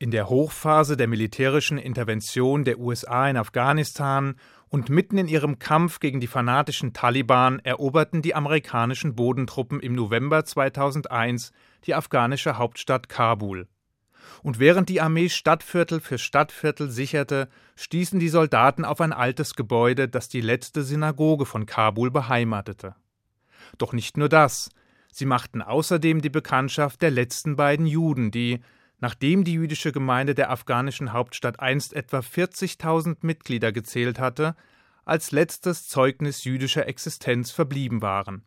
In der Hochphase der militärischen Intervention der USA in Afghanistan und mitten in ihrem Kampf gegen die fanatischen Taliban eroberten die amerikanischen Bodentruppen im November 2001 die afghanische Hauptstadt Kabul. Und während die Armee Stadtviertel für Stadtviertel sicherte, stießen die Soldaten auf ein altes Gebäude, das die letzte Synagoge von Kabul beheimatete. Doch nicht nur das, sie machten außerdem die Bekanntschaft der letzten beiden Juden, die, Nachdem die jüdische Gemeinde der afghanischen Hauptstadt einst etwa 40.000 Mitglieder gezählt hatte, als letztes Zeugnis jüdischer Existenz verblieben waren.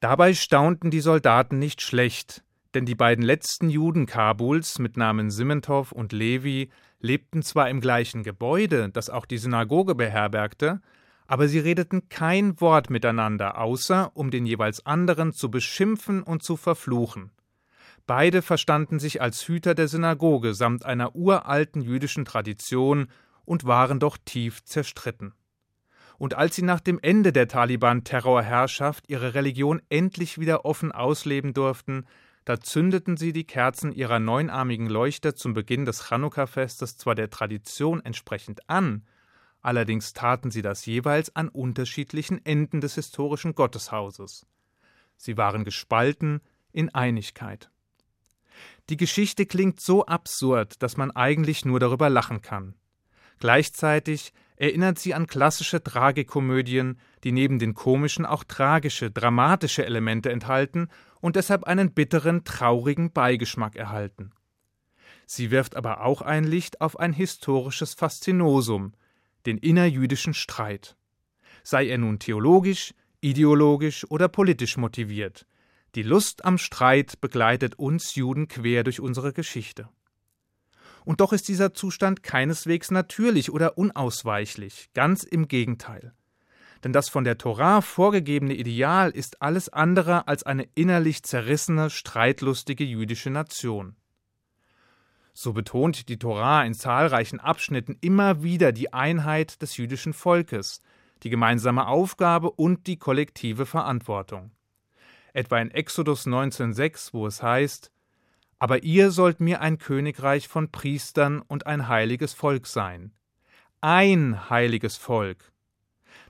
Dabei staunten die Soldaten nicht schlecht, denn die beiden letzten Juden Kabuls mit Namen Simmentow und Levi lebten zwar im gleichen Gebäude, das auch die Synagoge beherbergte, aber sie redeten kein Wort miteinander, außer um den jeweils anderen zu beschimpfen und zu verfluchen. Beide verstanden sich als Hüter der Synagoge samt einer uralten jüdischen Tradition und waren doch tief zerstritten. Und als sie nach dem Ende der Taliban-Terrorherrschaft ihre Religion endlich wieder offen ausleben durften, da zündeten sie die Kerzen ihrer neunarmigen Leuchter zum Beginn des Chanukka-Festes zwar der Tradition entsprechend an, allerdings taten sie das jeweils an unterschiedlichen Enden des historischen Gotteshauses. Sie waren gespalten in Einigkeit. Die Geschichte klingt so absurd, dass man eigentlich nur darüber lachen kann. Gleichzeitig erinnert sie an klassische Tragikomödien, die neben den komischen auch tragische, dramatische Elemente enthalten und deshalb einen bitteren, traurigen Beigeschmack erhalten. Sie wirft aber auch ein Licht auf ein historisches Faszinosum, den innerjüdischen Streit. Sei er nun theologisch, ideologisch oder politisch motiviert, die Lust am Streit begleitet uns Juden quer durch unsere Geschichte. Und doch ist dieser Zustand keineswegs natürlich oder unausweichlich, ganz im Gegenteil. Denn das von der Torah vorgegebene Ideal ist alles andere als eine innerlich zerrissene, streitlustige jüdische Nation. So betont die Torah in zahlreichen Abschnitten immer wieder die Einheit des jüdischen Volkes, die gemeinsame Aufgabe und die kollektive Verantwortung etwa in Exodus 19,6, wo es heißt: Aber ihr sollt mir ein Königreich von Priestern und ein heiliges Volk sein. Ein heiliges Volk.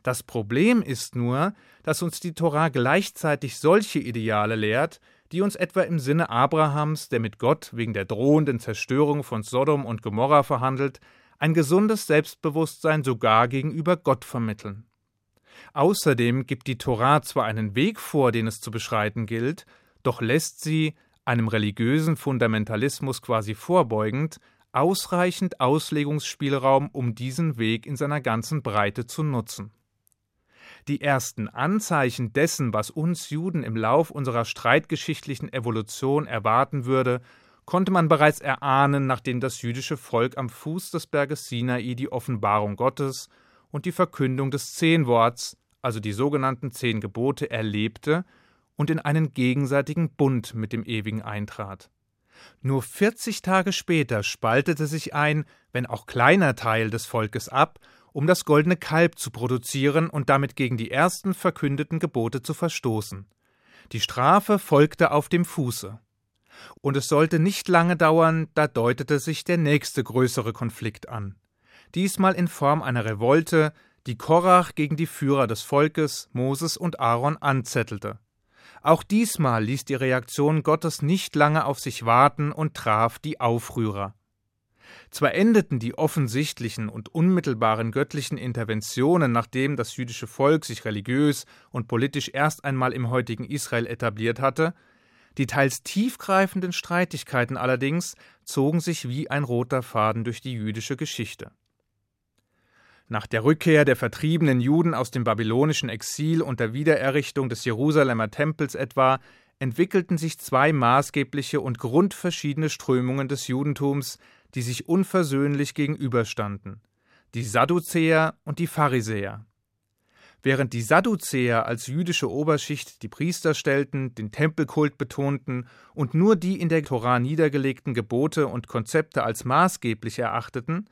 Das Problem ist nur, dass uns die Torah gleichzeitig solche Ideale lehrt, die uns etwa im Sinne Abrahams, der mit Gott wegen der drohenden Zerstörung von Sodom und Gomorra verhandelt, ein gesundes Selbstbewusstsein sogar gegenüber Gott vermitteln. Außerdem gibt die Torah zwar einen Weg vor, den es zu beschreiten gilt, doch lässt sie, einem religiösen Fundamentalismus quasi vorbeugend, ausreichend Auslegungsspielraum, um diesen Weg in seiner ganzen Breite zu nutzen. Die ersten Anzeichen dessen, was uns Juden im Lauf unserer streitgeschichtlichen Evolution erwarten würde, konnte man bereits erahnen, nachdem das jüdische Volk am Fuß des Berges Sinai die Offenbarung Gottes und die Verkündung des Zehnworts, also die sogenannten Zehn Gebote, erlebte und in einen gegenseitigen Bund mit dem Ewigen eintrat. Nur 40 Tage später spaltete sich ein, wenn auch kleiner Teil des Volkes ab, um das goldene Kalb zu produzieren und damit gegen die ersten verkündeten Gebote zu verstoßen. Die Strafe folgte auf dem Fuße. Und es sollte nicht lange dauern, da deutete sich der nächste größere Konflikt an diesmal in Form einer Revolte, die Korach gegen die Führer des Volkes, Moses und Aaron, anzettelte. Auch diesmal ließ die Reaktion Gottes nicht lange auf sich warten und traf die Aufrührer. Zwar endeten die offensichtlichen und unmittelbaren göttlichen Interventionen, nachdem das jüdische Volk sich religiös und politisch erst einmal im heutigen Israel etabliert hatte, die teils tiefgreifenden Streitigkeiten allerdings zogen sich wie ein roter Faden durch die jüdische Geschichte. Nach der Rückkehr der vertriebenen Juden aus dem babylonischen Exil und der Wiedererrichtung des Jerusalemer Tempels etwa entwickelten sich zwei maßgebliche und grundverschiedene Strömungen des Judentums, die sich unversöhnlich gegenüberstanden die Sadduzäer und die Pharisäer. Während die Sadduzäer als jüdische Oberschicht die Priester stellten, den Tempelkult betonten und nur die in der Torah niedergelegten Gebote und Konzepte als maßgeblich erachteten,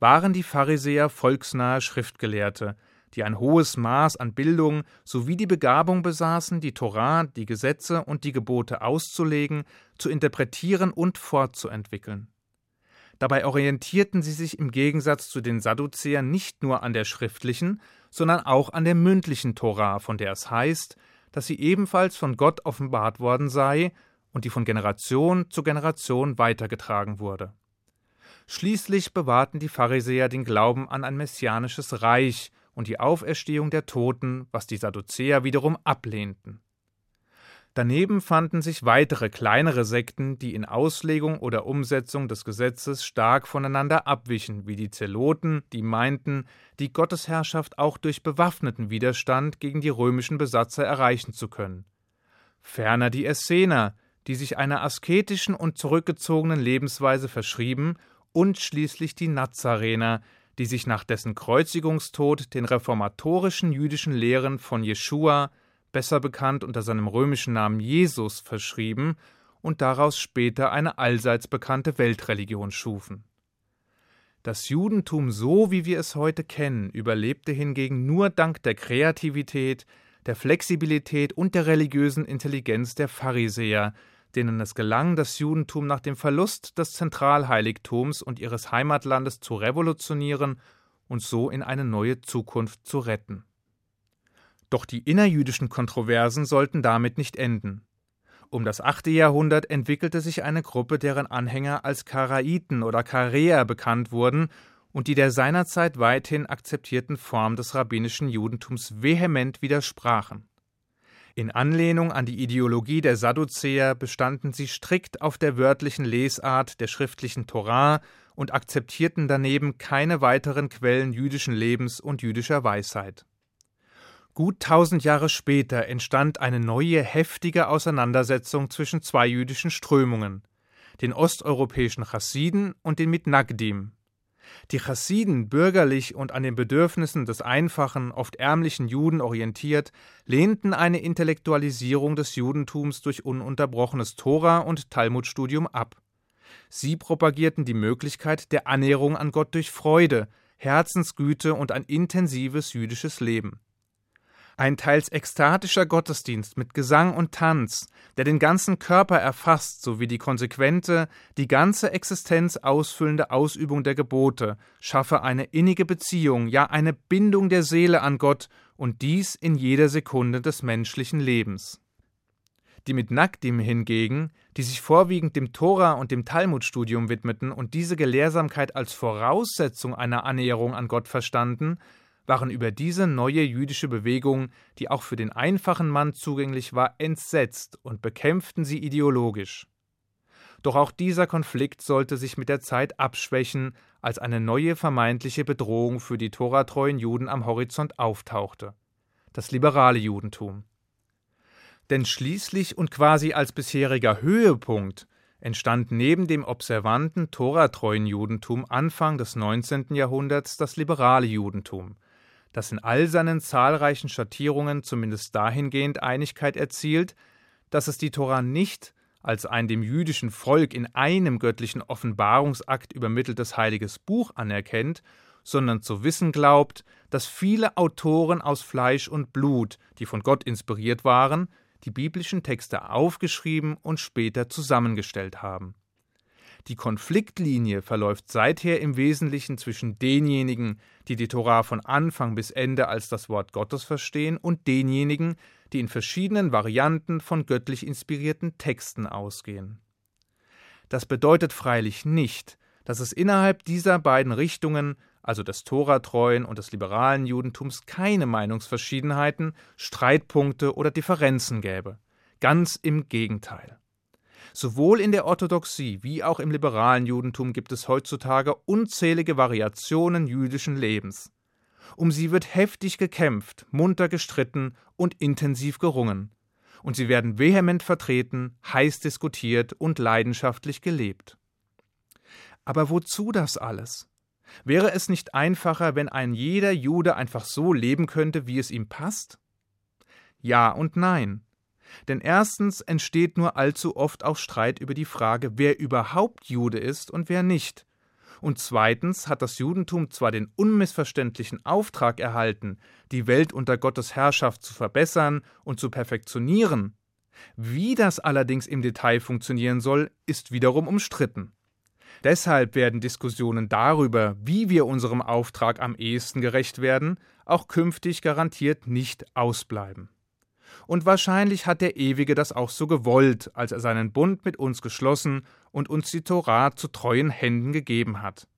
waren die Pharisäer volksnahe Schriftgelehrte, die ein hohes Maß an Bildung sowie die Begabung besaßen, die Torah, die Gesetze und die Gebote auszulegen, zu interpretieren und fortzuentwickeln. Dabei orientierten sie sich im Gegensatz zu den Sadduzäern nicht nur an der schriftlichen, sondern auch an der mündlichen Tora, von der es heißt, dass sie ebenfalls von Gott offenbart worden sei und die von Generation zu Generation weitergetragen wurde. Schließlich bewahrten die Pharisäer den Glauben an ein messianisches Reich und die Auferstehung der Toten, was die Sadduzäer wiederum ablehnten. Daneben fanden sich weitere kleinere Sekten, die in Auslegung oder Umsetzung des Gesetzes stark voneinander abwichen, wie die Zeloten, die meinten, die Gottesherrschaft auch durch bewaffneten Widerstand gegen die römischen Besatzer erreichen zu können. Ferner die Essener, die sich einer asketischen und zurückgezogenen Lebensweise verschrieben, und schließlich die Nazarener, die sich nach dessen Kreuzigungstod den reformatorischen jüdischen Lehren von Jeschua, besser bekannt unter seinem römischen Namen Jesus, verschrieben und daraus später eine allseits bekannte Weltreligion schufen. Das Judentum so wie wir es heute kennen, überlebte hingegen nur dank der Kreativität, der Flexibilität und der religiösen Intelligenz der Pharisäer, denen es gelang, das Judentum nach dem Verlust des Zentralheiligtums und ihres Heimatlandes zu revolutionieren und so in eine neue Zukunft zu retten. Doch die innerjüdischen Kontroversen sollten damit nicht enden. Um das 8. Jahrhundert entwickelte sich eine Gruppe, deren Anhänger als Karaiten oder Karäer bekannt wurden und die der seinerzeit weithin akzeptierten Form des rabbinischen Judentums vehement widersprachen. In Anlehnung an die Ideologie der Sadduzäer bestanden sie strikt auf der wörtlichen Lesart der schriftlichen Torah und akzeptierten daneben keine weiteren Quellen jüdischen Lebens und jüdischer Weisheit. Gut tausend Jahre später entstand eine neue heftige Auseinandersetzung zwischen zwei jüdischen Strömungen, den osteuropäischen Chassiden und den Mitnagdim. Die Chassiden, bürgerlich und an den Bedürfnissen des einfachen, oft ärmlichen Juden orientiert, lehnten eine Intellektualisierung des Judentums durch ununterbrochenes Tora- und Talmudstudium ab. Sie propagierten die Möglichkeit der Annäherung an Gott durch Freude, Herzensgüte und ein intensives jüdisches Leben. Ein teils ekstatischer Gottesdienst mit Gesang und Tanz, der den ganzen Körper erfasst, sowie die konsequente, die ganze Existenz ausfüllende Ausübung der Gebote, schaffe eine innige Beziehung, ja eine Bindung der Seele an Gott, und dies in jeder Sekunde des menschlichen Lebens. Die mit Nagdim hingegen, die sich vorwiegend dem Tora und dem Talmudstudium widmeten und diese Gelehrsamkeit als Voraussetzung einer Annäherung an Gott verstanden, waren über diese neue jüdische Bewegung, die auch für den einfachen Mann zugänglich war, entsetzt und bekämpften sie ideologisch. Doch auch dieser Konflikt sollte sich mit der Zeit abschwächen, als eine neue vermeintliche Bedrohung für die toratreuen Juden am Horizont auftauchte das liberale Judentum. Denn schließlich und quasi als bisheriger Höhepunkt entstand neben dem observanten, toratreuen Judentum Anfang des 19. Jahrhunderts das liberale Judentum, das in all seinen zahlreichen Schattierungen zumindest dahingehend Einigkeit erzielt, dass es die Tora nicht als ein dem jüdischen Volk in einem göttlichen Offenbarungsakt übermitteltes heiliges Buch anerkennt, sondern zu wissen glaubt, dass viele Autoren aus Fleisch und Blut, die von Gott inspiriert waren, die biblischen Texte aufgeschrieben und später zusammengestellt haben. Die Konfliktlinie verläuft seither im Wesentlichen zwischen denjenigen, die die Torah von Anfang bis Ende als das Wort Gottes verstehen, und denjenigen, die in verschiedenen Varianten von göttlich inspirierten Texten ausgehen. Das bedeutet freilich nicht, dass es innerhalb dieser beiden Richtungen, also des Toratreuen und des liberalen Judentums, keine Meinungsverschiedenheiten, Streitpunkte oder Differenzen gäbe. Ganz im Gegenteil. Sowohl in der Orthodoxie wie auch im liberalen Judentum gibt es heutzutage unzählige Variationen jüdischen Lebens. Um sie wird heftig gekämpft, munter gestritten und intensiv gerungen. Und sie werden vehement vertreten, heiß diskutiert und leidenschaftlich gelebt. Aber wozu das alles? Wäre es nicht einfacher, wenn ein jeder Jude einfach so leben könnte, wie es ihm passt? Ja und nein. Denn erstens entsteht nur allzu oft auch Streit über die Frage, wer überhaupt Jude ist und wer nicht. Und zweitens hat das Judentum zwar den unmissverständlichen Auftrag erhalten, die Welt unter Gottes Herrschaft zu verbessern und zu perfektionieren. Wie das allerdings im Detail funktionieren soll, ist wiederum umstritten. Deshalb werden Diskussionen darüber, wie wir unserem Auftrag am ehesten gerecht werden, auch künftig garantiert nicht ausbleiben. Und wahrscheinlich hat der Ewige das auch so gewollt, als er seinen Bund mit uns geschlossen und uns die Torah zu treuen Händen gegeben hat.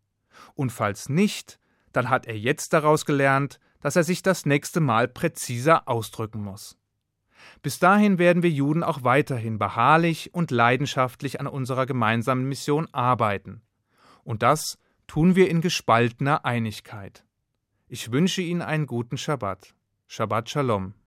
Und falls nicht, dann hat er jetzt daraus gelernt, dass er sich das nächste Mal präziser ausdrücken muss. Bis dahin werden wir Juden auch weiterhin beharrlich und leidenschaftlich an unserer gemeinsamen Mission arbeiten. Und das tun wir in gespaltener Einigkeit. Ich wünsche Ihnen einen guten Schabbat. Shabbat Shalom.